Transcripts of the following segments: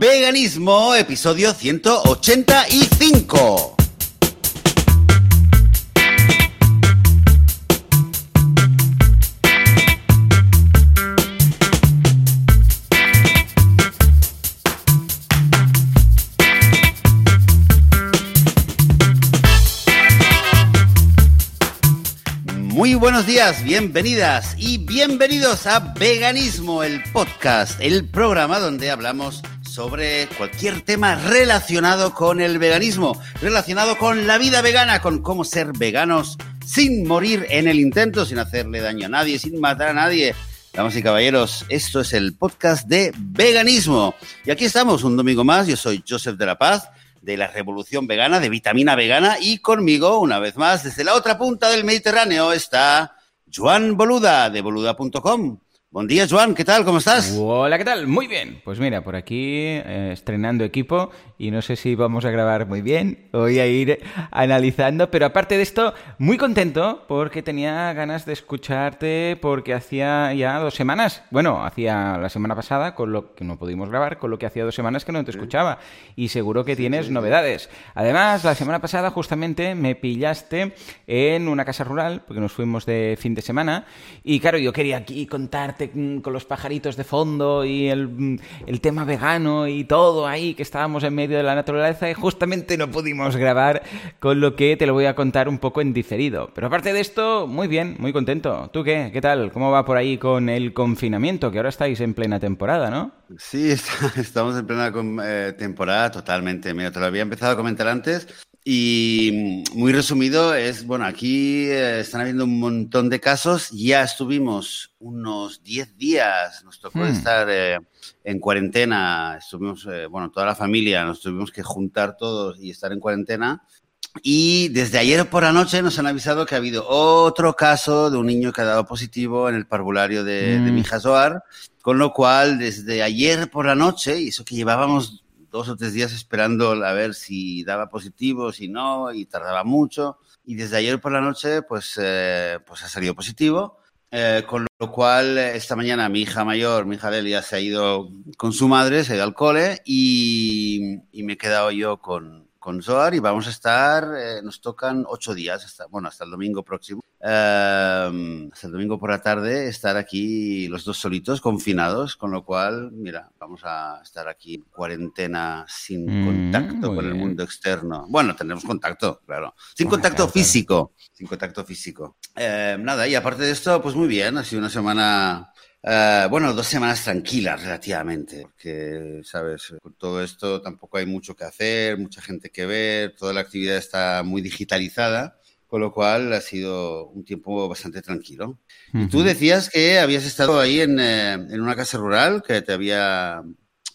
Veganismo, episodio 185. Muy buenos días, bienvenidas y bienvenidos a Veganismo, el podcast, el programa donde hablamos sobre cualquier tema relacionado con el veganismo, relacionado con la vida vegana, con cómo ser veganos sin morir en el intento, sin hacerle daño a nadie, sin matar a nadie. Damas y caballeros, esto es el podcast de veganismo. Y aquí estamos un domingo más, yo soy Joseph de la Paz de la Revolución Vegana, de Vitamina Vegana, y conmigo, una vez más, desde la otra punta del Mediterráneo, está Joan Boluda, de boluda.com. Buen día, Joan, ¿qué tal? ¿Cómo estás? Hola, ¿qué tal? Muy bien. Pues mira, por aquí eh, estrenando equipo y no sé si vamos a grabar muy bien, voy a ir analizando, pero aparte de esto, muy contento porque tenía ganas de escucharte porque hacía ya dos semanas, bueno, hacía la semana pasada, con lo que no pudimos grabar, con lo que hacía dos semanas que no te escuchaba y seguro que tienes novedades. Además, la semana pasada justamente me pillaste en una casa rural, porque nos fuimos de fin de semana y claro, yo quería aquí contarte con los pajaritos de fondo y el, el tema vegano y todo ahí, que estábamos en medio de la naturaleza y justamente no pudimos grabar, con lo que te lo voy a contar un poco en diferido. Pero aparte de esto, muy bien, muy contento. ¿Tú qué? ¿Qué tal? ¿Cómo va por ahí con el confinamiento? Que ahora estáis en plena temporada, ¿no? Sí, estamos en plena eh, temporada totalmente. Mira, te lo había empezado a comentar antes. Y muy resumido es, bueno, aquí eh, están habiendo un montón de casos. Ya estuvimos unos 10 días, nos tocó estar eh, en cuarentena. Estuvimos, eh, bueno, toda la familia, nos tuvimos que juntar todos y estar en cuarentena. Y desde ayer por la noche nos han avisado que ha habido otro caso de un niño que ha dado positivo en el parvulario de, de mi hija Zoar. Con lo cual, desde ayer por la noche, y eso que llevábamos dos o tres días esperando a ver si daba positivo, si no, y tardaba mucho. Y desde ayer por la noche, pues, eh, pues ha salido positivo. Eh, con lo cual, esta mañana mi hija mayor, mi hija Delia, se ha ido con su madre, se ha ido al cole y, y me he quedado yo con, con Zoar y vamos a estar, eh, nos tocan ocho días, hasta, bueno, hasta el domingo próximo, eh, hasta el domingo por la tarde, estar aquí los dos solitos, confinados, con lo cual, mira, vamos a estar aquí en cuarentena sin Mm, contacto con el mundo externo. Bueno, tenemos contacto, claro. Sin contacto claro. físico, sin contacto físico. Eh, nada, y aparte de esto, pues muy bien, ha sido una semana eh, bueno, dos semanas tranquilas relativamente, porque, sabes, con todo esto tampoco hay mucho que hacer, mucha gente que ver, toda la actividad está muy digitalizada, con lo cual ha sido un tiempo bastante tranquilo. Y tú decías que habías estado ahí en, eh, en una casa rural, que te había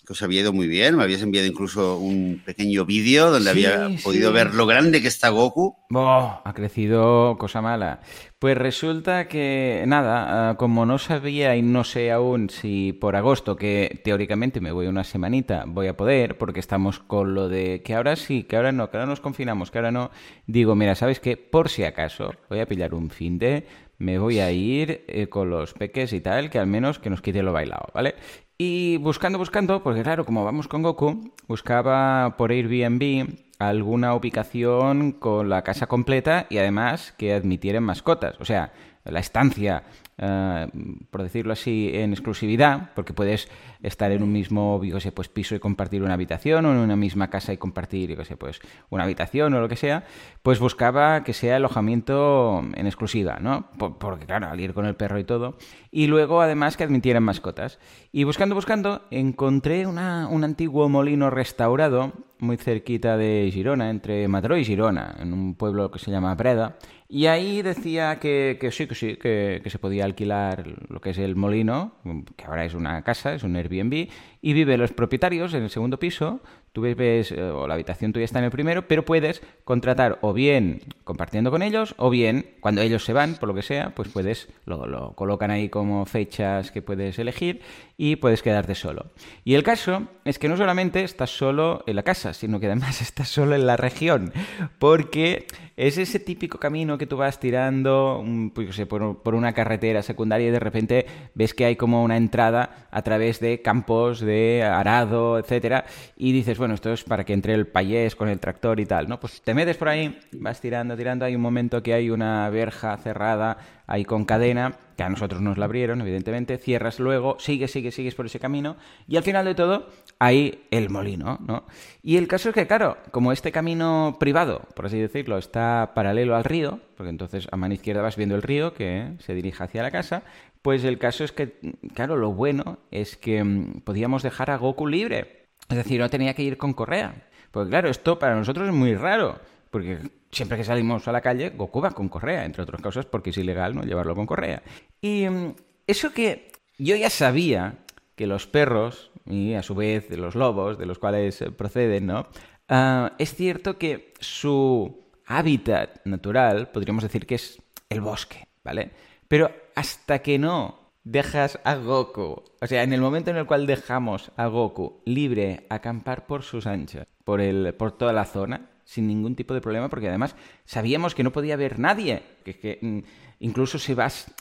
que os había ido muy bien, me habías enviado incluso un pequeño vídeo donde Sí, había sí. podido ver lo grande que está Goku. Boh, ha crecido cosa mala. Pues resulta que, nada, ah, como no sabía y no sé aún si por agosto, que teóricamente me voy una semanita, voy a poder, porque estamos con lo de que ahora sí, que ahora no, que ahora nos confinamos, que ahora no, digo, mira, ¿sabes qué? Por si acaso, voy a pillar un fin de, me voy a ir eh, con los peques y tal, que al menos que nos quite lo bailado, ¿vale? Y buscando, buscando, porque claro, como vamos con Goku, buscaba por Airbnb alguna ubicación con la casa completa y además que admitieran mascotas. O sea, la estancia, eh, por decirlo así, en exclusividad, porque puedes estar en un mismo, pues piso y compartir una habitación, o en una misma casa y compartir, pues una habitación o lo que sea, pues buscaba que sea alojamiento en exclusiva, ¿no? Por- porque claro, al ir con el perro y todo. Y luego además que admitieran mascotas. Y buscando, buscando, encontré una- un antiguo molino restaurado muy cerquita de Girona, entre Mataró y Girona, en un pueblo que se llama Breda. Y ahí decía que, que sí, que sí, que, que se podía alquilar lo que es el molino, que ahora es una casa, es un Airbnb, y viven los propietarios en el segundo piso. Tú ves, eh, o la habitación tuya está en el primero, pero puedes contratar o bien compartiendo con ellos, o bien cuando ellos se van, por lo que sea, pues puedes, lo, lo colocan ahí como fechas que puedes elegir y puedes quedarte solo. Y el caso es que no solamente estás solo en la casa, sino que además estás solo en la región, porque es ese típico camino que tú vas tirando pues, por, por, una carretera secundaria y de repente ves que hay como una entrada a través de campos de arado, etcétera, y dices, bueno, esto es para que entre el payés con el tractor y tal, ¿no? Pues te metes por ahí, vas tirando, tirando, hay un momento que hay una verja cerrada ahí con cadena, que a nosotros nos la abrieron, evidentemente, cierras luego, sigues, sigues, sigues por ese camino, y al final de todo hay el molino, ¿no? Y el caso es que, claro, como este camino privado, por así decirlo, está paralelo al río, porque entonces a mano izquierda vas viendo el río que se dirige hacia la casa, pues el caso es que, claro, lo bueno es que mm, podíamos dejar a Goku libre. Es decir, no tenía que ir con correa. Pues claro, esto para nosotros es muy raro, porque siempre que salimos a la calle, Goku va con correa, entre otras cosas porque es ilegal no llevarlo con correa. Y mm, eso que yo ya sabía que los perros, y a su vez los lobos, de los cuales proceden, ¿no? Ah, es cierto que su hábitat natural, podríamos decir que es el bosque, ¿vale? Pero hasta que no dejas a Goku, o sea, en el momento en el cual dejamos a Goku libre a acampar por sus anchas, por, el, por toda la zona, sin ningún tipo de problema, porque además sabíamos que no podía haber nadie, que, que mm, incluso si vas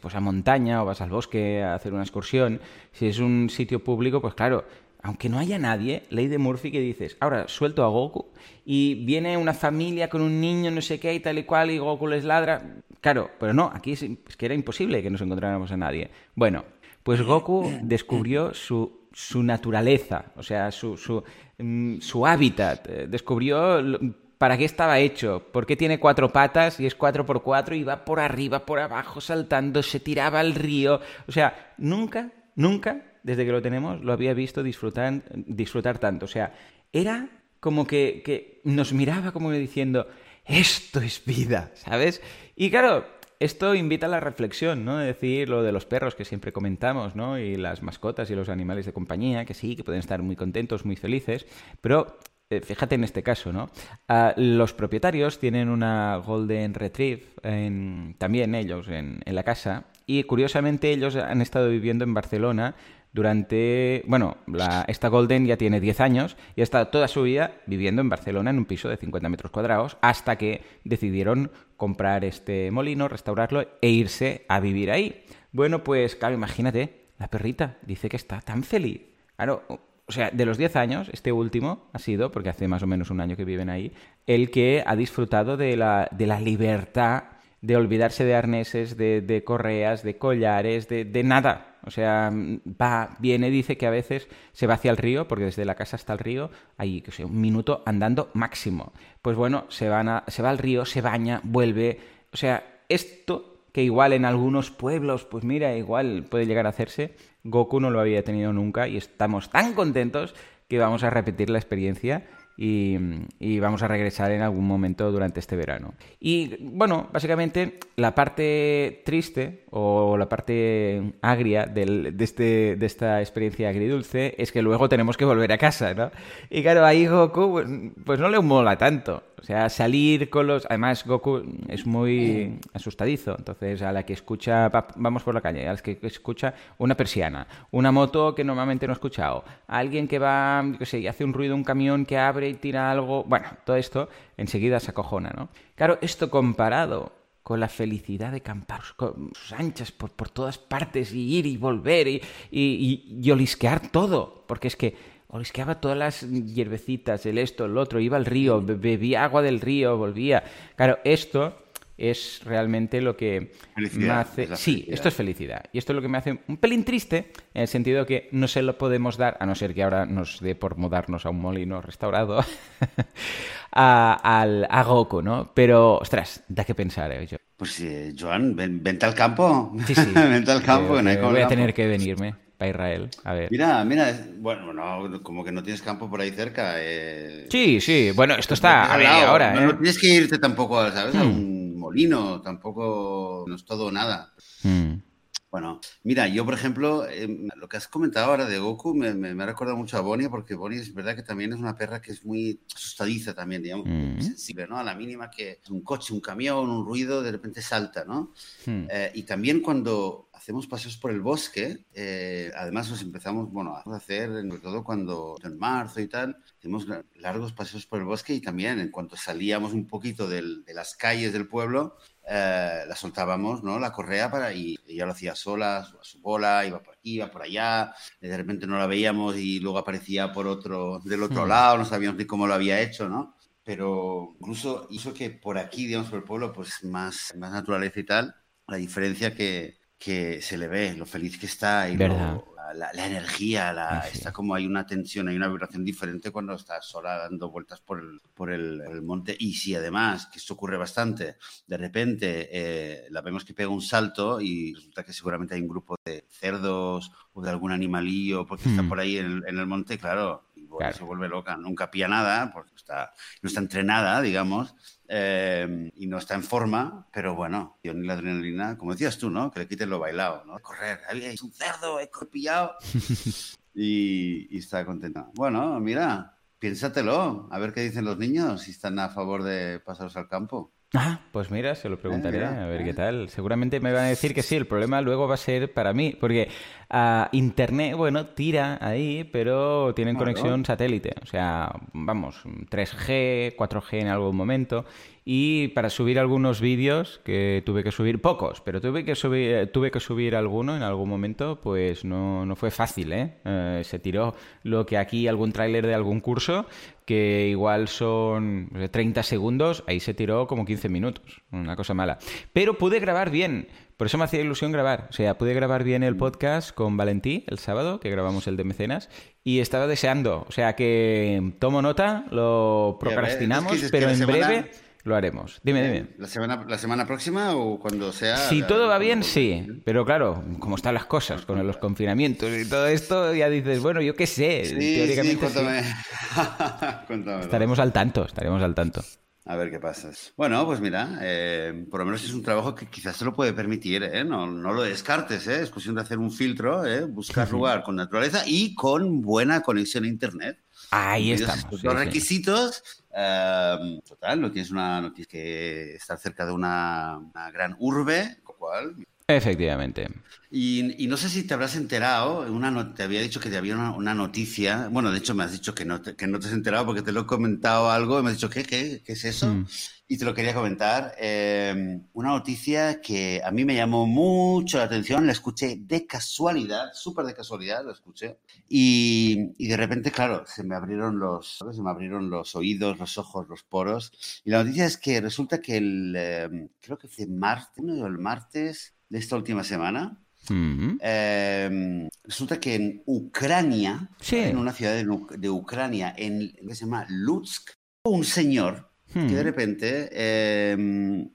pues a montaña o vas al bosque a hacer una excursión, si es un sitio público, pues claro, aunque no haya nadie, ley de Murphy que dices, ahora suelto a Goku y viene una familia con un niño, no sé qué y tal y cual, y Goku les ladra. Claro, pero no, aquí es, que era imposible que nos encontráramos a nadie. Bueno, pues Goku descubrió su, su naturaleza, o sea, su, su, mm, su hábitat, eh, descubrió para qué estaba hecho, por qué tiene cuatro patas y es cuatro por cuatro y va por arriba, por abajo, saltando, se tiraba al río. O sea, nunca, nunca desde que lo tenemos, lo había visto disfrutar, disfrutar tanto. O sea, era como que, que nos miraba como diciendo, esto es vida, ¿sabes? Y claro, esto invita a la reflexión, ¿no? Es decir, lo de los perros que siempre comentamos, ¿no? Y las mascotas y los animales de compañía, que sí, que pueden estar muy contentos, muy felices, pero eh, fíjate en este caso, ¿no? Ah, los propietarios tienen una Golden Retrieve, también ellos, en, en la casa, y curiosamente ellos han estado viviendo en Barcelona durante, bueno, la, esta Golden ya tiene 10 años y ha estado toda su vida viviendo en Barcelona en un piso de 50 metros cuadrados hasta que decidieron comprar este molino, restaurarlo e irse a vivir ahí. Bueno, pues claro, imagínate, la perrita dice que está tan feliz. Claro, o sea, de los 10 años, este último ha sido, porque hace más o menos un año que viven ahí, el que ha disfrutado de la, de la libertad de olvidarse de arneses, de, correas, de collares, de, de, nada. O sea, va, viene, dice que a veces se va hacia el río, porque desde la casa hasta el río hay que sé, un minuto andando máximo. Pues bueno, se, se va al río, se baña, vuelve. O sea, esto que igual en algunos pueblos, pues mira, igual puede llegar a hacerse, Goku no lo había tenido nunca y estamos tan contentos que vamos a repetir la experiencia y, vamos a regresar en algún momento durante este verano. Y bueno, básicamente la parte triste o la parte agria de, este, de esta experiencia agridulce es que luego tenemos que volver a casa, ¿no? Y claro, ahí Goku pues, pues no le mola tanto. O sea, salir con los... Además, Goku es muy asustadizo. Entonces, a la que escucha... Vamos por la calle. A la que escucha una persiana, una moto que normalmente no he escuchado, alguien que va, yo qué sé, y hace un ruido, un camión que abre y tira algo... Bueno, todo esto enseguida se acojona, ¿no? Claro, esto comparado con la felicidad de campar con sus anchas por, por todas partes y ir y volver y, y, y olisquear todo. Porque es que olisqueaba todas las hierbecitas, el esto, el otro, iba al río, bebía agua del río, volvía. Claro, esto es realmente lo que me hace... Sí, esto es felicidad. Y esto es lo que me hace un pelín triste, en el sentido que no se lo podemos dar, a no ser que ahora nos dé por mudarnos a un molino restaurado, a, al, a Goku, ¿no? Pero, ostras, da que pensar, ¿eh? Yo. Pues eh, Joan, vente al campo. Sí, sí. vente al campo. Eh, voy a tener que venirme. Israel. A ver. Mira, mira, bueno, no, como que no tienes campo por ahí cerca. Eh... Sí, sí, bueno, esto está a media hora. No, ¿eh? tienes que irte tampoco, ¿sabes? A hmm. un molino, tampoco no es todo o nada. Hmm. Bueno, mira, yo por ejemplo, em, lo que has comentado ahora de Goku me, me, ha recordado mucho a Bonnie, porque Bonnie es verdad que también es una perra que es muy asustadiza también, digamos, mm. sensible, ¿no? A la mínima que un coche, un camión, un ruido, de repente salta, ¿no? Mm. Eh, y también cuando hacemos paseos por el bosque, eh, además nos empezamos, bueno, a hacer, sobre todo cuando en marzo y tal, hicimos largos paseos por el bosque y también en cuanto salíamos un poquito del, de las calles del pueblo, eh, la soltábamos, ¿no? La correa para y ella lo hacía sola, a su bola, iba por aquí, iba por allá, de repente no la veíamos y luego aparecía por otro, del otro hmm. lado, no sabíamos ni cómo lo había hecho, ¿no? Pero incluso hizo que por aquí, digamos, por el pueblo, pues más, más naturaleza y tal, la diferencia que, que se le ve, lo feliz que está y lo, la, energía, la, está como hay una tensión, hay una vibración diferente cuando estás sola dando vueltas por el, por el, monte. Y si además, que esto ocurre bastante, de repente eh, la vemos que pega un salto y resulta que seguramente hay un grupo de cerdos o de algún animalillo porque está hmm. por ahí en el, monte, claro, y se vuelve loca, nunca pilla nada porque está, no está entrenada, digamos, eh, y no está en forma, pero bueno, yo ni la adrenalina, como decías tú, ¿no? Que le quiten lo bailado, ¿no? Correr, es un cerdo, he pillado. y, y está contenta. Bueno, mira, piénsatelo, a ver qué dicen los niños, si están a favor de pasaros al campo. Ah, pues mira, se lo preguntaré, eh, a ver qué tal. Seguramente me van a decir que sí, el problema luego va a ser para mí, porque a Internet, bueno, tira ahí, pero tienen conexión satélite. O sea, vamos, 3G, 4G en algún momento. Y para subir algunos vídeos, que tuve que subir pocos, pero tuve que subir, tuve que subir alguno en algún momento, pues no, no fue fácil, ¿eh? ¿eh? Se tiró lo que aquí algún tráiler de algún curso, que igual son 30 segundos, ahí se tiró como 15 minutos, una cosa mala. Pero pude grabar bien. Por eso me hacía ilusión grabar. O sea, pude grabar bien el podcast con Valentí el sábado, que grabamos el de mecenas, y estaba deseando. O sea que tomo nota, lo procrastinamos, pero en breve lo haremos. Dime, dime. ¿La semana, ¿La semana próxima o cuando sea? Si todo va bien, sí. Pero claro, como están las cosas con los confinamientos y todo esto, ya dices, bueno, yo qué sé. teóricamente Estaremos al tanto, estaremos al tanto. A ver qué pasa. Bueno, pues mira, eh, por lo menos es un trabajo que quizás se lo puede permitir, ¿eh? no, no, lo descartes, ¿eh? es cuestión de hacer un filtro, ¿eh? buscar lugar con naturaleza y con buena conexión a Internet. Ahí estamos. Los requisitos, eh, total, no tienes, una, no tienes que estar cerca de una, una gran urbe, lo cual Efectivamente. Y, no sé si te habrás enterado, una te había dicho que te había una, noticia, bueno, de hecho me has dicho que no, te, que no te has enterado porque te lo he comentado algo y me has dicho, ¿qué, qué, qué es eso? Mm. Y te lo quería comentar. Eh, una noticia que a mí me llamó mucho la atención, la escuché de casualidad, súper de casualidad, la escuché. Y, y, de repente, claro, se me abrieron los, se me abrieron los oídos, los ojos, los poros. Y la noticia es que resulta que el, eh, creo que fue martes, el martes, de esta última semana. Em, resulta que en Ucrania, en una ciudad de, Ucrania, en que se llama Lutsk, un señor que de repente em,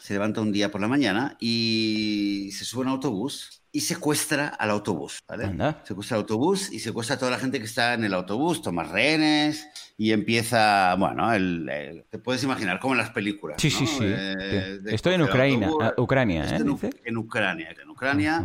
se levanta un día por la mañana y se sube a un autobús y secuestra al autobús, ¿vale? Secuestra al autobús y secuestra a toda la gente que está en el autobús, toma rehenes y empieza, bueno, el, te puedes imaginar como en las películas. Sí, sí, sí. Eh, Estoy en Ucrania, ah, Ucrania, ¿eh? En, Ucrania, en Ucrania,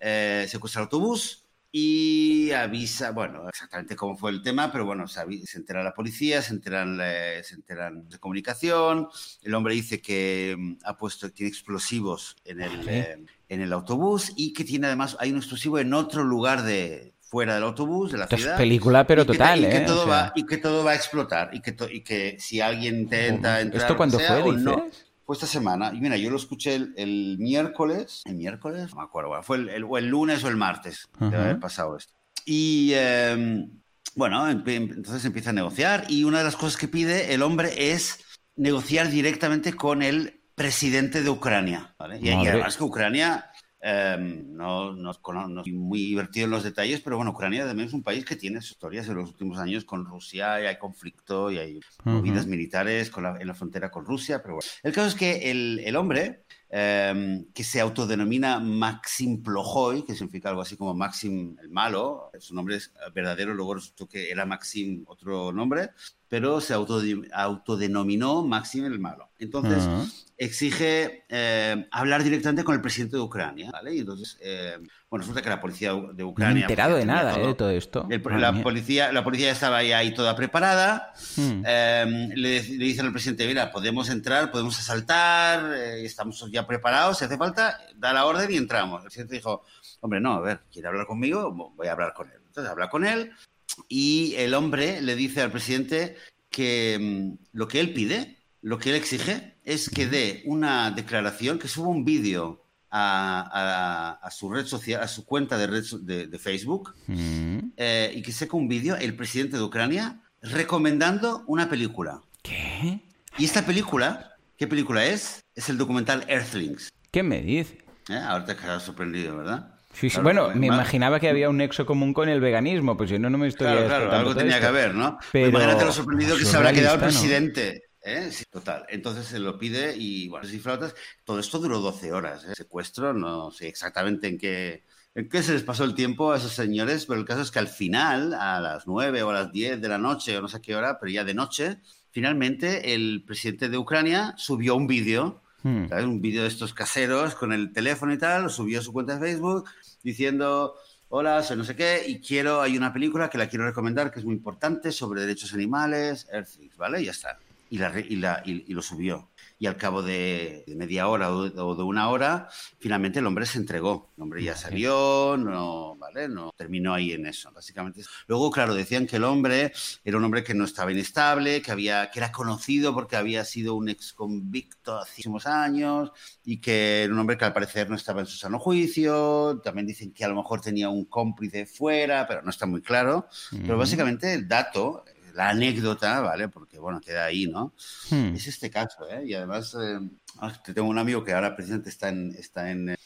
eh, secuestra el autobús y avisa, bueno, exactamente cómo fue el tema, pero bueno, se, entera la policía, se enteran, se enteran de comunicación, el hombre dice que mm, ha puesto, tiene explosivos en el, en el autobús y que tiene además, hay un explosivo en otro lugar de fuera del autobús, de la ciudad. Es película, pero total, y que, ¿eh? todo va, y que todo va a explotar y que, y que si alguien intenta entrar... ¿Esto cuándo fue, dices? No, fue esta semana. Y mira, yo lo escuché el, miércoles, el miércoles, no me acuerdo, fue el, el, lunes o el martes de haber pasado esto. Y... Em, bueno, entonces empieza a negociar y una de las cosas que pide el hombre es negociar directamente con el presidente de Ucrania. ¿vale? Y, además que Ucrania, em, no, no, no, muy divertido en los detalles, pero bueno, Ucrania también es un país que tiene historias en los últimos años con Rusia y hay conflicto y hay movidas militares con en la frontera con Rusia. Pero bueno, el caso es que el, el hombre Em, que se autodenomina Maxim Plojoy, que significa algo así como Maxim el malo. Su nombre es verdadero, luego resultó que era Maxim otro nombre, pero se autodenominó Maxim el malo. Entonces, exige em, hablar directamente con el presidente de Ucrania, ¿vale? Y entonces, em, bueno, resulta que la policía de Ucrania... No he enterado de nada, todo, ¿eh? todo esto. la, policía, la policía estaba ahí, ahí toda preparada. Hmm. le, le, dicen al presidente, mira, podemos entrar, podemos asaltar, eh, estamos ya preparados, si hace falta, da la orden y entramos. El presidente dijo, hombre, no, a ver, ¿quiere hablar conmigo? Voy a hablar con él. Entonces habla con él y el hombre le dice al presidente que mm, lo que él pide, lo que él exige, es que dé una declaración, que suba un vídeo a, su red social, a su cuenta de, red, de, Facebook, eh, y que saque un vídeo el presidente de Ucrania recomendando una película. ¿Qué? Y esta película, ¿qué película es? Es el documental Earthlings. ¿Qué me dice? ¿Eh? Ahora te quedas sorprendido, ¿verdad? Sí, sí. bueno, me imaginaba que había un nexo común con el veganismo, pues si no, no me estoy... Claro, claro, algo tenía que haber, ¿no? Pero... Imagínate lo sorprendido que se habrá quedado el presidente. ¿Eh? Sí, total. Entonces se lo pide y, bueno, si flautas, todo esto duró 12 horas. ¿eh? Secuestro, no sé exactamente en qué, en qué se les pasó el tiempo a esos señores, pero el caso es que al final, a las 9 o a las 10 de la noche, o no sé qué hora, pero ya de noche, finalmente el presidente de Ucrania subió un vídeo, hmm. un vídeo de estos caseros con el teléfono y tal, lo subió a su cuenta de Facebook diciendo, hola, soy no sé qué, y quiero, hay una película que la quiero recomendar que es muy importante sobre derechos animales, Earthings, ¿vale? Y ya está. Y, la, y, la, y lo subió y al cabo de, media hora o de una hora, finalmente el hombre se entregó. El hombre ya salió, no, ¿vale? No terminó ahí en eso, básicamente. Luego, claro, decían que el hombre era un hombre que no estaba inestable, que, había, que era conocido porque había sido un ex convicto hace muchísimos años y que era un hombre que al parecer no estaba en su sano juicio. También dicen que a lo mejor tenía un cómplice fuera, pero no está muy claro. Pero básicamente el dato la anécdota, ¿vale? Porque, bueno, queda ahí, ¿no? Hmm. Es este caso, ¿eh? Y además, eh, ah, tengo un amigo que ahora precisamente está en, está en,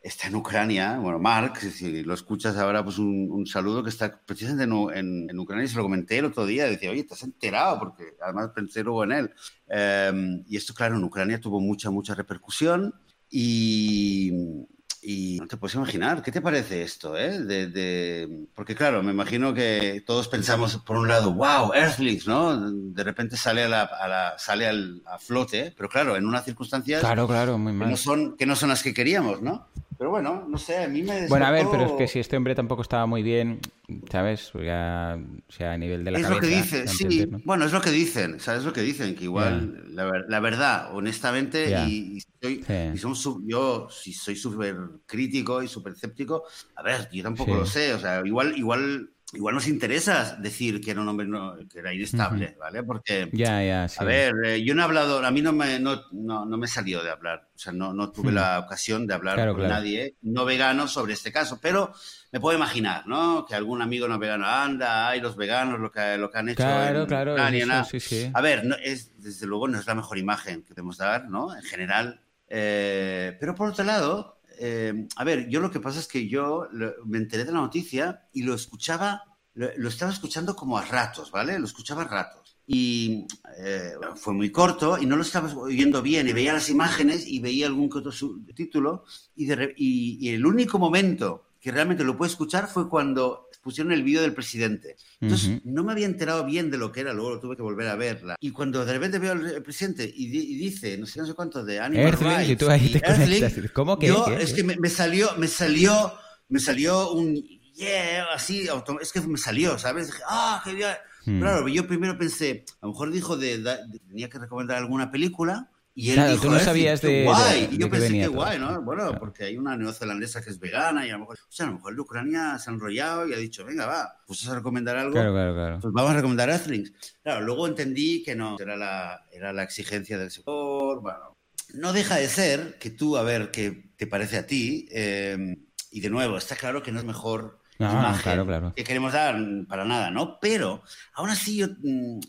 está en Ucrania, bueno, Mark, si lo escuchas ahora, pues un, saludo que está precisamente en, en, Ucrania y se lo comenté el otro día, decía, oye, ¿te enterado? Porque además pensé luego en él. Em, y esto, claro, en Ucrania tuvo mucha, mucha repercusión y, y no te puedes imaginar, ¿qué te parece esto? Eh? De, Porque claro, me imagino que todos pensamos, por un lado, wow, Earthlings, ¿no? De repente sale a, la, sale al, a flote, pero claro, en unas circunstancias claro, claro, muy mal. Que, no son, que no son las que queríamos, ¿no? Pero bueno, no sé, a mí me... Bueno, a ver, pero es que si este hombre tampoco estaba muy bien, ¿sabes? Ya, o sea, a nivel de la es cabeza... Es lo que dicen, sí. Bueno, es lo que dicen, ¿sabes lo que dicen? Que igual, la, verdad, honestamente, y, yo, si soy súper crítico y súper escéptico, a ver, yo tampoco lo sé, o sea, igual, igual igual nos interesa decir que era un hombre que era inestable, ¿vale? Porque, ya, ya, a ver, eh, yo no he hablado, a mí no me, no, no, me salió de hablar, o sea, no, no tuve hmm. la ocasión de hablar con nadie no vegano sobre este caso, pero me puedo imaginar, ¿no? Que algún amigo no vegano anda, hay los veganos, lo que, lo que han hecho. Claro, claro. sí, sí. A ver, no, es, desde luego no es la mejor imagen que podemos dar, ¿no? En general. Eh, pero por otro lado, eh, a ver, yo lo que pasa es que yo me enteré de la noticia y lo escuchaba, lo, estaba escuchando como a ratos, ¿vale? Lo escuchaba a ratos. Y eh, fue muy corto y no lo estaba oyendo bien y veía las imágenes y veía algún que otro título y, y el único momento que realmente lo pude escuchar fue cuando pusieron el vídeo del presidente. Entonces, no me había enterado bien de lo que era, luego lo tuve que volver a verla. Y cuando de repente veo al presidente y, dice, no sé, no sé cuánto, de Animal Rights, y tú ahí te conectas. ¿Cómo que? Yo, es que me, salió, me salió, me salió un yeah, así, es que me salió, ¿sabes? Dije, ah, qué bien. Hmm. Claro, yo primero pensé, a lo mejor dijo de, tenía que recomendar alguna película y él claro, dijo, tú no sabías de, guay. y yo pensé que guay, ¿no? Bueno, porque hay una neozelandesa que es vegana y a lo mejor, o sea, a lo mejor de Ucrania se ha enrollado y ha dicho, venga, va, pues a recomendar algo. Claro, claro, claro. Pues vamos a recomendar Earthlings. Claro, luego entendí que no, era la, era la exigencia del sector, bueno. No deja de ser que tú, a ver, qué te parece a ti, eh, y de nuevo, está claro que no es mejor no, claro, claro. que queremos dar para nada, ¿no? Pero aún así yo mm,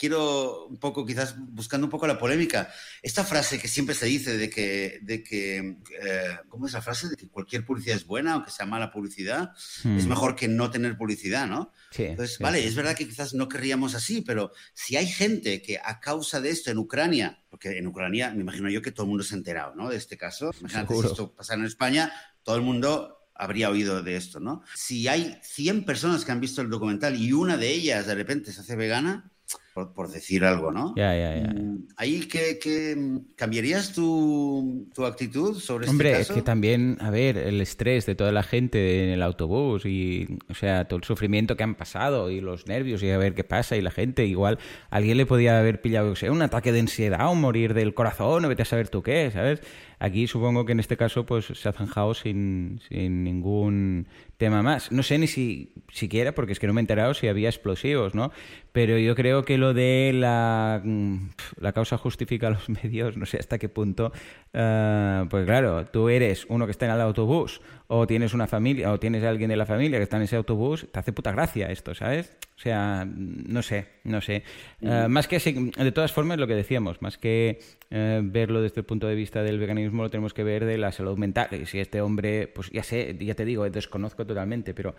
quiero un poco, quizás buscando un poco la polémica, esta frase que siempre se dice de que, de que eh, ¿cómo es la frase? De que cualquier publicidad es buena, aunque sea mala publicidad, es hmm. mejor que no tener publicidad, ¿no? Sí, Entonces, vale, es verdad que quizás no querríamos así, pero si hay gente que a causa de esto en Ucrania, porque en Ucrania me imagino yo que todo el mundo se ha enterado, ¿no? De este caso, imagínate si esto pasara en España, todo el mundo habría oído de esto, ¿no? Si hay 100 personas que han visto el documental y una de ellas de repente se hace vegana, por, decir algo, ¿no? Ya, ya, ya. Mm, ahí que, cambiarías tu, tu, actitud sobre este Hombre, caso? es que también, a ver, el estrés de toda la gente en el autobús y, o sea, todo el sufrimiento que han pasado y los nervios y a ver qué pasa y la gente, igual, alguien le podía haber pillado, o sea, un ataque de ansiedad o morir del corazón o vete a saber tú qué, ¿sabes? Aquí supongo que en este caso pues se ha zanjado sin, sin ningún tema más. No sé ni si siquiera, porque es que no me he enterado si había explosivos, ¿no? Pero yo creo que lo de la, mm, la causa justifica los medios, no sé hasta qué punto. Uh, pues claro, tú eres uno que está en el autobús, o tienes una familia, o tienes a alguien de la familia que está en ese autobús, te hace puta gracia esto, ¿sabes? O sea, no sé, no sé. Uh, más que, de todas formas, lo que decíamos, más que uh, verlo desde el punto de vista del veganismo, lo tenemos que ver de la salud mental. Y si este hombre, pues ya sé, ya te digo, desconozco totalmente, pero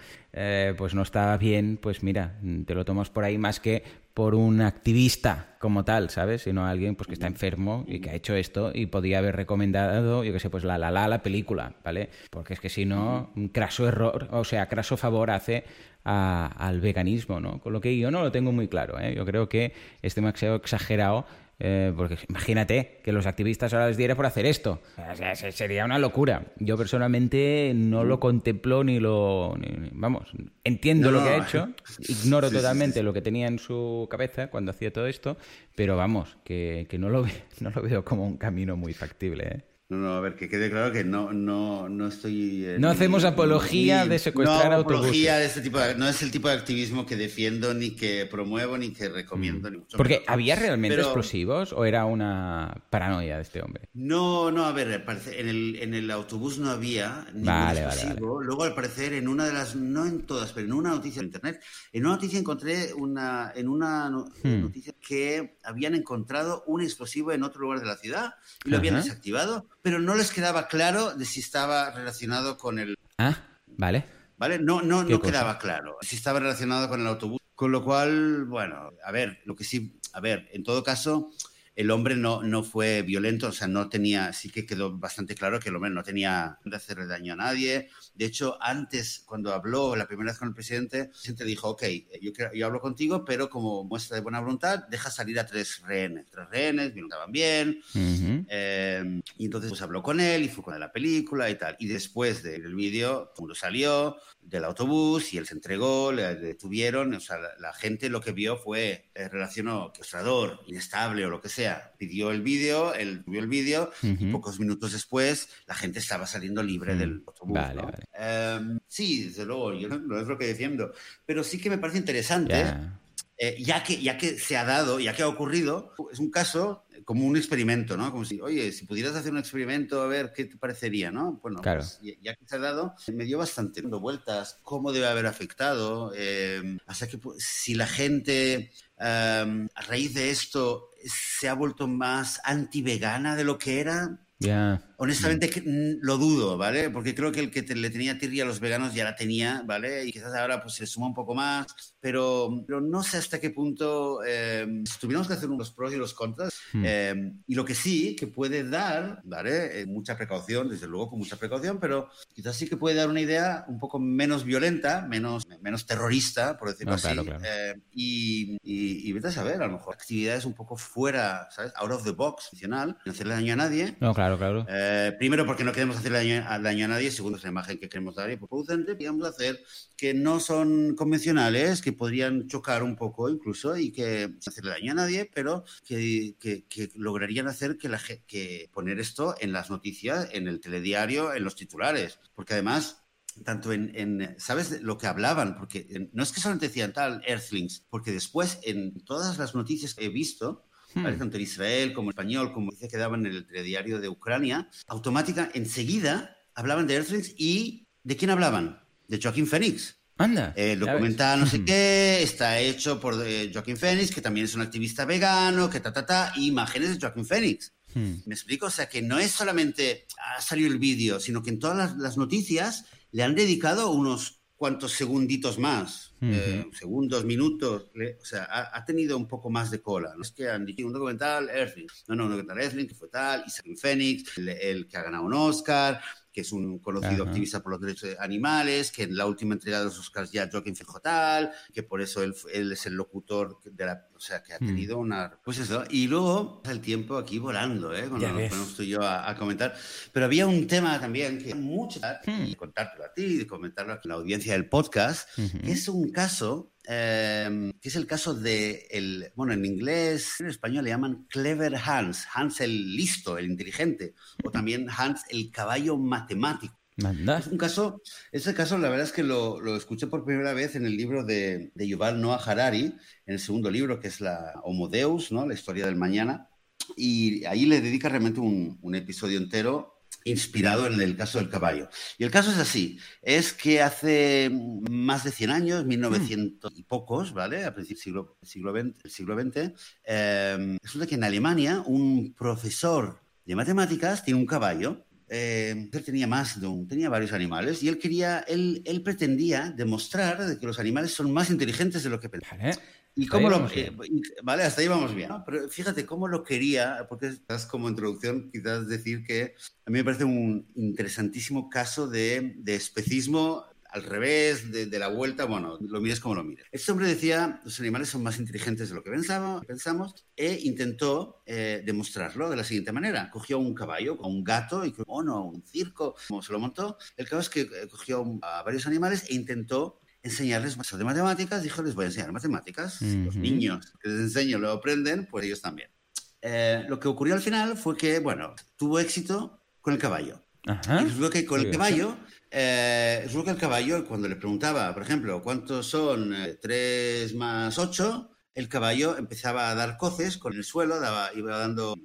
pues no está bien, pues mira, te lo tomas por ahí más que por un activista como tal, ¿sabes? Sino alguien pues que está enfermo y que ha hecho esto y podía haber recomendado, yo qué sé, pues la la la la película, ¿vale? Porque es que si no, un craso error, o sea, craso favor hace a, al veganismo, ¿no? Con lo que yo no lo tengo muy claro, ¿eh? Yo creo que este demasiado exagerado eh, porque imagínate que los activistas ahora les diera por hacer esto. O sea, sería una locura. Yo personalmente no lo contemplo ni lo... Ni, vamos, entiendo No, lo que ha hecho, ignoro Sí, totalmente sí. lo que tenía en su cabeza cuando hacía todo esto, pero vamos, que, que no, lo no lo veo como un camino muy factible. ¿eh? No, no, a ver, que quede claro que no, no, no estoy... eh, No ni- hacemos apología de secuestrar no, autobuses. apología de este tipo de- no es el tipo de activismo que defiendo, ni que promuevo, ni que recomiendo. ni mucho. Porque menos. ¿había realmente Pero- explosivos o era una paranoia de este hombre? No, no, a ver, en el, en el autobús no había ningún Vale, vale, explosivo. Luego, al parecer, en una de las, no en todas, pero en una noticia en internet, en una noticia encontré una, en una Hmm. noticia que habían encontrado un explosivo en otro lugar de la ciudad y lo habían desactivado, pero no les quedaba claro de si estaba relacionado con el, Ah, vale. ¿vale? No, no, ¿Qué no cosa? quedaba claro si estaba relacionado con el autobús. Con lo cual, bueno, a ver, lo que sí, a ver, en todo caso, el hombre no, no fue violento, o sea, no tenía, sí que quedó bastante claro que el hombre no tenía de hacerle daño a nadie. De hecho, antes, cuando habló la primera vez con el presidente, el presidente dijo, ok, yo, yo hablo contigo, pero como muestra de buena voluntad, deja salir a tres rehenes. Tres rehenes, me estaban bien, Ujú. eh, y entonces pues habló con él y fue con él a la película y tal. Y después del vídeo, el mundo salió del autobús y él se entregó, le detuvieron. O sea, la, la gente lo que vio fue, eh, relacionó secuestrador, inestable o lo que sea. Pidió el vídeo, él subió el vídeo y Ujú. pocos minutos después la gente estaba saliendo libre Mm, del autobús. vale, ¿no? vale. Eh, sí, desde luego, yo no, no es lo que defiendo. Pero sí que me parece interesante. Ya. Eh, ya, que, ya que se ha dado, ya que ha ocurrido, es un caso como un experimento, ¿no? Como si, oye, si pudieras hacer un experimento, a ver qué te parecería, ¿no? Bueno, Claro. pues, ya, ya que se ha dado, me dio bastante dando vueltas, cómo debe haber afectado, eh, hasta que pues, si la gente eh, a raíz de esto se ha vuelto más anti-vegana de lo que era. Honestamente mm, lo dudo, ¿vale? Porque creo que el que te- le tenía tirria a los veganos ya la tenía, ¿vale? Y quizás ahora pues se suma un poco más, pero, pero no sé hasta qué punto eh, si tuviéramos que hacer los pros y los contras. Hmm. eh, y lo que sí que puede dar, ¿vale? Eh, mucha precaución, desde luego con mucha precaución, pero quizás sí que puede dar una idea un poco menos violenta, menos, menos terrorista, por decirlo No, así. claro, claro. Eh, y, y, y vete a saber, a lo mejor actividades un poco fuera, ¿sabes? Out of the box, funcional, sin hacerle daño a nadie. No, claro, claro. Eh, primero porque no queremos hacerle daño daño a nadie, segundo es la imagen que queremos dar y por producente, queríamos hacer que no son convencionales, que podrían chocar un poco incluso y que sin hacerle daño a nadie, pero que, que- que lograrían hacer que, la, que poner esto en las noticias, en el telediario, en los titulares, porque además tanto en, en- ¿sabes lo que hablaban? Porque en- no es que solamente decían tal, Earthlings, porque después en todas las noticias que he visto, ¿vale? Hmm. tanto en Israel como en español, como dice que daban en el telediario de Ucrania, automática, enseguida hablaban de Earthlings y ¿de quién hablaban? De Joaquín Phoenix. Anda. El ves. documental no sé qué está hecho por eh, Joaquín Phoenix, que también es un activista vegano, que ta, ta, ta, y imágenes de Joaquín Phoenix. Hmm. ¿Me explico? O sea, que no es solamente ha salido el vídeo, sino que en todas las, las noticias le han dedicado unos cuantos segunditos más, Ujú. eh, segundos, minutos, le- o sea, ha, ha tenido un poco más de cola. No es que han dicho un documental, Earthling, no, no, un documental Earthling, que fue tal, Isaac Phoenix, el, el que ha ganado un Oscar, que es un conocido Ajá. activista por los derechos de animales, que en la última entrega de los Oscars ya Joaquín fue tal, que por eso él, él es el locutor de la, o sea, que ha Mm. tenido una, pues eso, y luego pasa el tiempo aquí volando, ¿eh? Cuando nos ponemos tú y yo a, a comentar, pero había un tema también que mucho Hmm. y contártelo a ti, y comentarlo a la audiencia del podcast, Ujú. que es un caso eh, que es el caso de el bueno en inglés en español le llaman clever Hans Hans el listo el inteligente o también Hans el caballo matemático. Es un caso, ese caso la verdad es que lo, lo, escuché por primera vez en el libro de, de Yuval Noah Harari, en el segundo libro que es la Homo Deus, ¿no? la historia del mañana, y ahí le dedica realmente un, un episodio entero inspirado en el caso del caballo. Y el caso es así, es que hace más de 100 años, 1900 y pocos, ¿vale? A principios siglo, siglo XX, siglo XX, eh, resulta que en Alemania un profesor de matemáticas tiene un caballo. Eh, él tenía más de un, tenía varios animales y él quería, él, él pretendía demostrar que los animales son más inteligentes de lo que pensaban. ¿Y cómo lo, eh, vale, hasta ahí vamos bien. Pero fíjate cómo lo quería, porque estás como introducción, quizás decir que a mí me parece un interesantísimo caso de, de especismo al revés, de, de, la vuelta, bueno, lo mires como lo mires. Este hombre decía, los animales son más inteligentes de lo que pensamos, pensamos e intentó eh, demostrarlo de la siguiente manera. Cogió un caballo, un gato, y un mono, un circo, como se lo montó. El caso es que eh, cogió a varios animales e intentó enseñarles más de matemáticas, dijo, les voy a enseñar matemáticas. Uh -huh. Los niños que les enseño lo aprenden, pues ellos también. Eh, lo que ocurrió al final fue que, bueno, tuvo éxito con el caballo. Ajá. Y resultó que con el caballo, eh, resultó que el caballo, cuando le preguntaba, por ejemplo, ¿cuántos son eh, 3 más 8? El caballo empezaba a dar coces con el suelo, daba, iba dando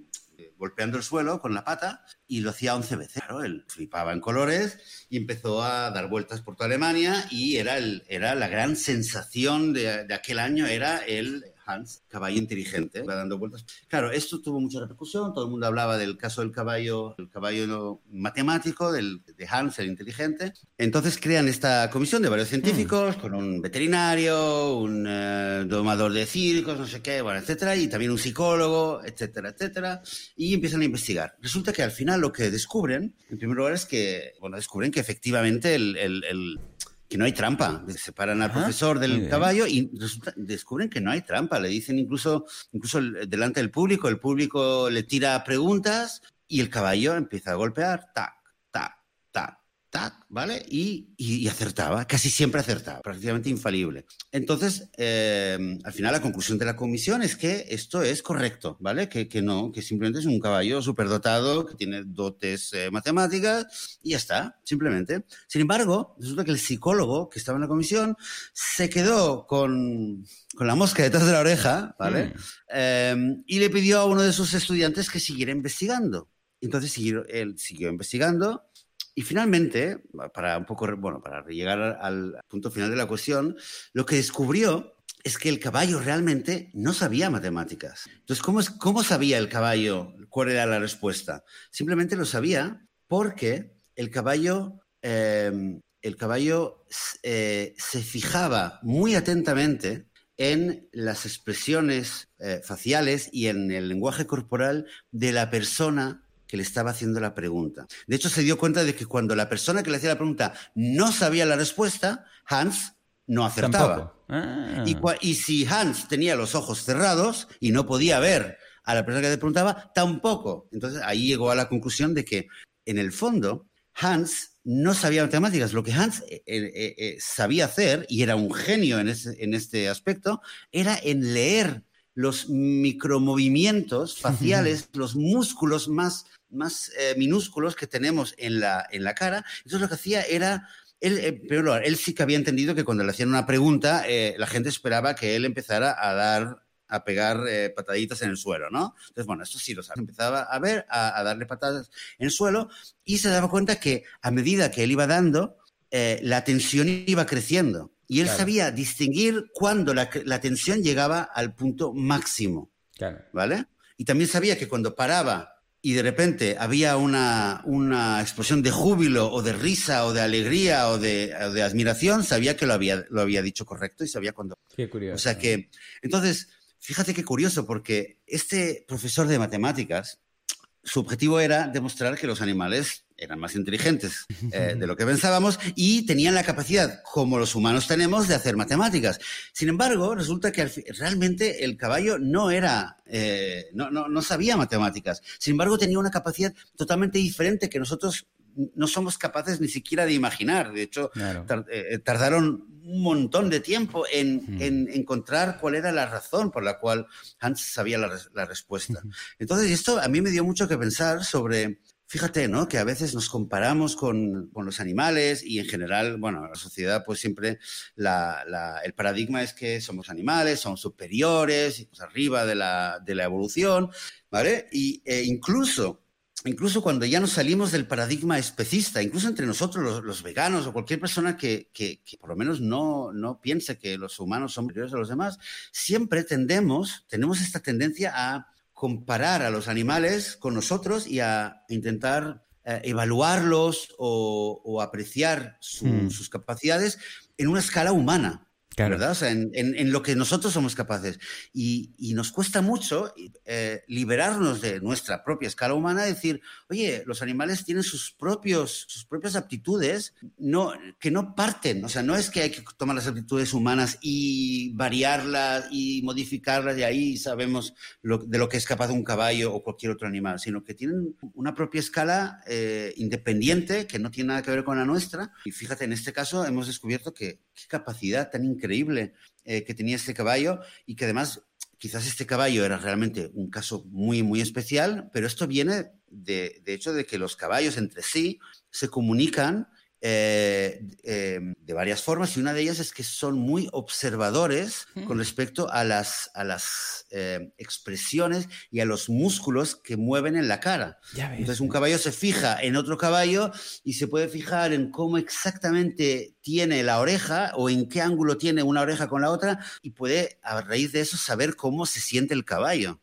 golpeando el suelo con la pata y lo hacía 11 veces. Claro, él flipaba en colores y empezó a dar vueltas por toda Alemania y era, el, era la gran sensación de, de aquel año, era el Hans, caballo inteligente, va dando vueltas. Claro, esto tuvo mucha repercusión, todo el mundo hablaba del caso del caballo, el caballo matemático, del, de Hans, el inteligente. Entonces crean esta comisión de varios científicos, mm. con un veterinario, un eh, domador de circos, no sé qué, bueno, etcétera, y también un psicólogo, etcétera, etcétera, y empiezan a investigar. Resulta que al final lo que descubren, en primer lugar, es que, bueno, descubren que efectivamente el, el, el que no hay trampa. Separan al Ajá, profesor del caballo y resulta, descubren que no hay trampa. Le dicen incluso, incluso delante del público, el público le tira preguntas y el caballo empieza a golpear, tac, tac, ¿vale? Y, y, y acertaba, casi siempre acertaba, prácticamente infalible. Entonces, eh, al final la conclusión de la comisión es que esto es correcto, ¿vale? Que, que no, que simplemente es un caballo superdotado, que tiene dotes eh, matemáticas y ya está, simplemente. Sin embargo, resulta que el psicólogo que estaba en la comisión se quedó con, con la mosca detrás de la oreja, ¿vale? Mm. Eh, y le pidió a uno de sus estudiantes que siguiera investigando. Entonces siguió, él siguió investigando y finalmente, para un poco, bueno, para llegar al punto final de la cuestión, lo que descubrió es que el caballo realmente no sabía matemáticas. Entonces, ¿cómo, cómo sabía el caballo cuál era la respuesta? Simplemente lo sabía porque el caballo, eh, el caballo eh, se fijaba muy atentamente en las expresiones eh, faciales y en el lenguaje corporal de la persona que le estaba haciendo la pregunta. De hecho, se dio cuenta de que cuando la persona que le hacía la pregunta no sabía la respuesta, Hans no acertaba. Ah. Y, y, si Hans tenía los ojos cerrados y no podía ver a la persona que le preguntaba, tampoco. Entonces ahí llegó a la conclusión de que, en el fondo, Hans no sabía matemáticas. Lo que Hans eh, eh, eh, sabía hacer, y era un genio en, ese, en este aspecto, era en leer los micromovimientos faciales, los músculos más más eh, minúsculos que tenemos en la, en la cara. Entonces lo que hacía era, él, eh, pero él sí que había entendido que cuando le hacían una pregunta, eh, la gente esperaba que él empezara a dar a pegar eh, pataditas en el suelo, ¿no? Entonces, bueno, esto sí lo sabe. Empezaba a ver, a, a, darle patadas en el suelo y se daba cuenta que a medida que él iba dando, eh, la tensión iba creciendo. Y él claro. sabía distinguir cuando la, la, tensión llegaba al punto máximo. Claro. ¿Vale? Y también sabía que cuando paraba y de repente había una, una, explosión de júbilo o de risa o de alegría o de, o de, admiración, sabía que lo había, lo había dicho correcto y sabía cuándo. Qué curioso. O sea que, entonces, fíjate qué curioso, porque este profesor de matemáticas, su objetivo era demostrar que los animales eran más inteligentes eh, de lo que pensábamos y tenían la capacidad, como los humanos tenemos, de hacer matemáticas. Sin embargo, resulta que realmente el caballo no era, eh, no, no, no sabía matemáticas. Sin embargo, tenía una capacidad totalmente diferente que nosotros no somos capaces ni siquiera de imaginar. De hecho, claro. Eh, tardaron un montón de tiempo en, mm. en, encontrar cuál era la razón por la cual Hans sabía la, la respuesta. Entonces, esto a mí me dio mucho que pensar sobre fíjate, ¿no? Que a veces nos comparamos con, los animales y en general, bueno, la sociedad pues siempre el paradigma es que somos animales, somos superiores, pues arriba de la, de la evolución, ¿vale? Y e incluso incluso cuando ya nos salimos del paradigma especista, incluso entre nosotros, los, veganos o cualquier persona que, por lo menos no, no piense que los humanos son superiores a los demás, siempre tendemos, tenemos esta tendencia a comparar a los animales con nosotros y a intentar eh, evaluarlos o, apreciar hmm. sus capacidades en una escala humana. ¿Verdad? O sea, en, lo que nosotros somos capaces. Y, nos cuesta mucho eh, liberarnos de nuestra propia escala humana y decir, oye, los animales tienen sus, propios, sus propias aptitudes no, que no parten. O sea, no es que hay que tomar las aptitudes humanas y variarlas y modificarlas y ahí sabemos de lo que es capaz un caballo o cualquier otro animal, sino que tienen una propia escala eh, independiente que no tiene nada que ver con la nuestra. Y fíjate, en este caso hemos descubierto que qué capacidad tan increíble eh, que tenía este caballo y que además quizás este caballo era realmente un caso muy, muy especial, pero esto viene de hecho de que los caballos entre sí se comunican eh, eh, de varias formas y una de ellas es que son muy observadores con respecto a las, a las eh, expresiones y a los músculos que mueven en la cara. Entonces un caballo se fija en otro caballo y se puede fijar en cómo exactamente tiene la oreja o en qué ángulo tiene una oreja con la otra y puede a raíz de eso saber cómo se siente el caballo.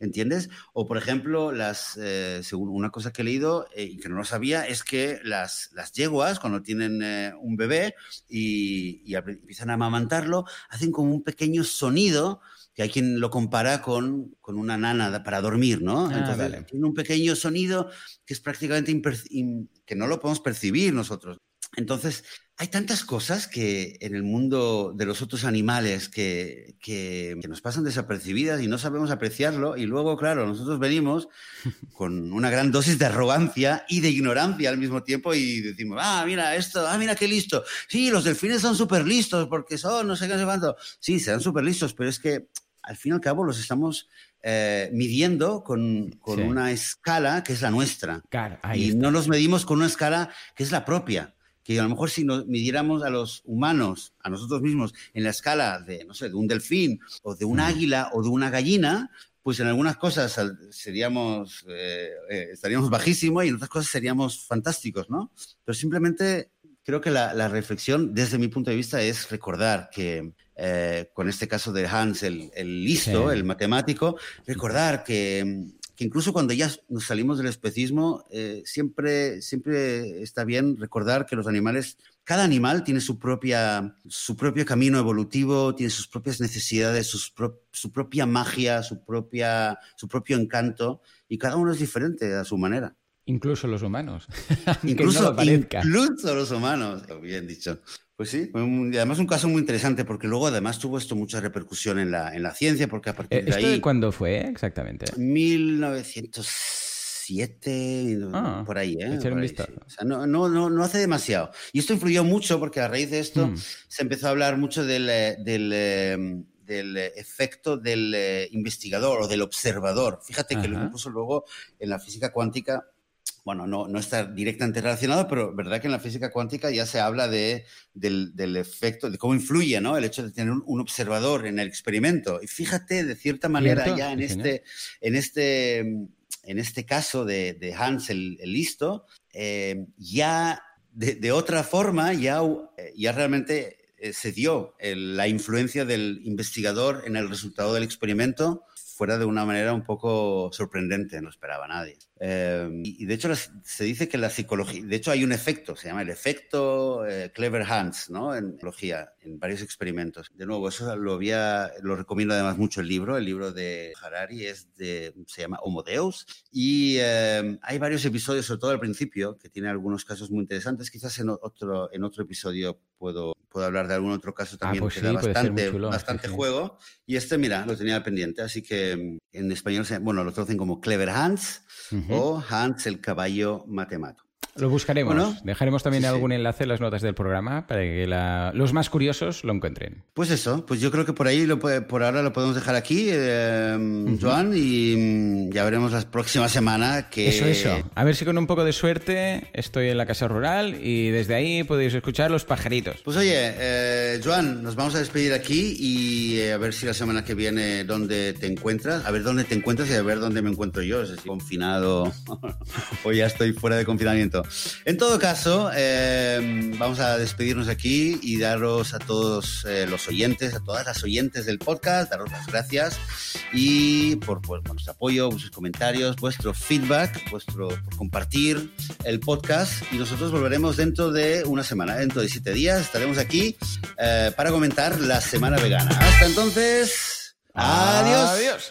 ¿Entiendes? O, por ejemplo, las, eh, según una cosa que he leído eh, y que no lo sabía, es que las, las yeguas, cuando tienen eh, un bebé y, empiezan a amamantarlo, hacen como un pequeño sonido que hay quien lo compara con, con una nana para dormir, ¿no? Ah, Entonces, tiene un pequeño sonido que es prácticamente que no lo podemos percibir nosotros. Entonces, hay tantas cosas que en el mundo de los otros animales que, que, nos pasan desapercibidas y no sabemos apreciarlo. Y luego, claro, nosotros venimos con una gran dosis de arrogancia y de ignorancia al mismo tiempo y decimos, ah, mira esto, ah, mira qué listo. Sí, los delfines son súper listos porque son no sé qué, no sé cuánto. Sí, serán súper listos, pero es que al fin y al cabo los estamos eh, midiendo con, con una escala que es la nuestra. y no nos medimos con una escala que es la propia que a lo mejor si nos midiéramos a los humanos, a nosotros mismos, en la escala de, no sé, de un delfín o de un águila o de una gallina, pues en algunas cosas seríamos, eh, eh, estaríamos bajísimos y en otras cosas seríamos fantásticos, ¿no? Pero simplemente creo que la, reflexión, desde mi punto de vista, es recordar que eh, con este caso de Hans, el, listo, el matemático, recordar que incluso cuando ya nos salimos del especismo, eh, siempre, siempre está bien recordar que los animales, cada animal tiene su, propia, su propio camino evolutivo, tiene sus propias necesidades, su propia magia, su, propia, su propio encanto, y cada uno es diferente a su manera. Incluso los humanos. incluso, incluso los humanos, bien dicho. Pues sí, y además un caso muy interesante porque luego además tuvo esto mucha repercusión en la, en la ciencia porque a partir eh, de ahí... ¿Cuándo fue exactamente? 1907, ah, por ahí, ¿eh? Por ahí, O sea, no, no, no, no, hace demasiado. Y esto influyó mucho porque a raíz de esto mm. se empezó a hablar mucho del, eh, del, eh, del efecto del investigador o del observador. Fíjate que lo incluso luego en la física cuántica bueno, no, no está directamente relacionado, pero verdad que en la física cuántica ya se habla de, del, efecto, de cómo influye ¿no? el hecho de tener un, observador en el experimento. Y fíjate, de cierta manera, ya en este, en este, en este caso de, Hans el, listo, eh, ya de, otra forma, ya, ya realmente eh, se dio la influencia del investigador en el resultado del experimento fuera de una manera un poco sorprendente, no esperaba nadie. Eh, y de hecho se dice que la psicología, de hecho hay un efecto, se llama el efecto eh, Clever Hands, ¿no? En psicología, en varios experimentos. De nuevo, eso lo había, lo recomiendo además mucho el libro, el libro de Harari es de, se llama Homo Deus, y eh, hay varios episodios, sobre todo al principio, que tiene algunos casos muy interesantes. Quizás en otro, en otro episodio puedo, puedo hablar de algún otro caso ah, también pues que da bastante, bastante juego. Y este, mira, lo tenía pendiente, así que mm, en español, bueno, lo traducen como Clever Hands o Hans el caballo matemático. Lo buscaremos. Dejaremos también algún enlace en las notas del programa para que los más curiosos lo encuentren. Pues eso, pues yo creo que por ahí, lo, por ahora lo podemos dejar aquí, eh, Joan, y mm, ya veremos la próxima semana que... Eso, eso. A ver si con un poco de suerte estoy en la casa rural y desde ahí podéis escuchar los pajaritos. Pues oye, eh, Joan, nos vamos a despedir aquí y eh, a ver si la semana que viene dónde te encuentras, a ver dónde te encuentras y a ver dónde me encuentro yo, si confinado o ya estoy fuera de confinamiento. En todo caso, eh, vamos a despedirnos aquí y daros a todos los oyentes, a todas las oyentes del podcast, daros las gracias y por, vuestro apoyo, vuestros comentarios, vuestro feedback, vuestro por compartir el podcast y nosotros volveremos dentro de una semana, dentro de siete días estaremos aquí para comentar la semana vegana. Hasta entonces, adiós. Adiós.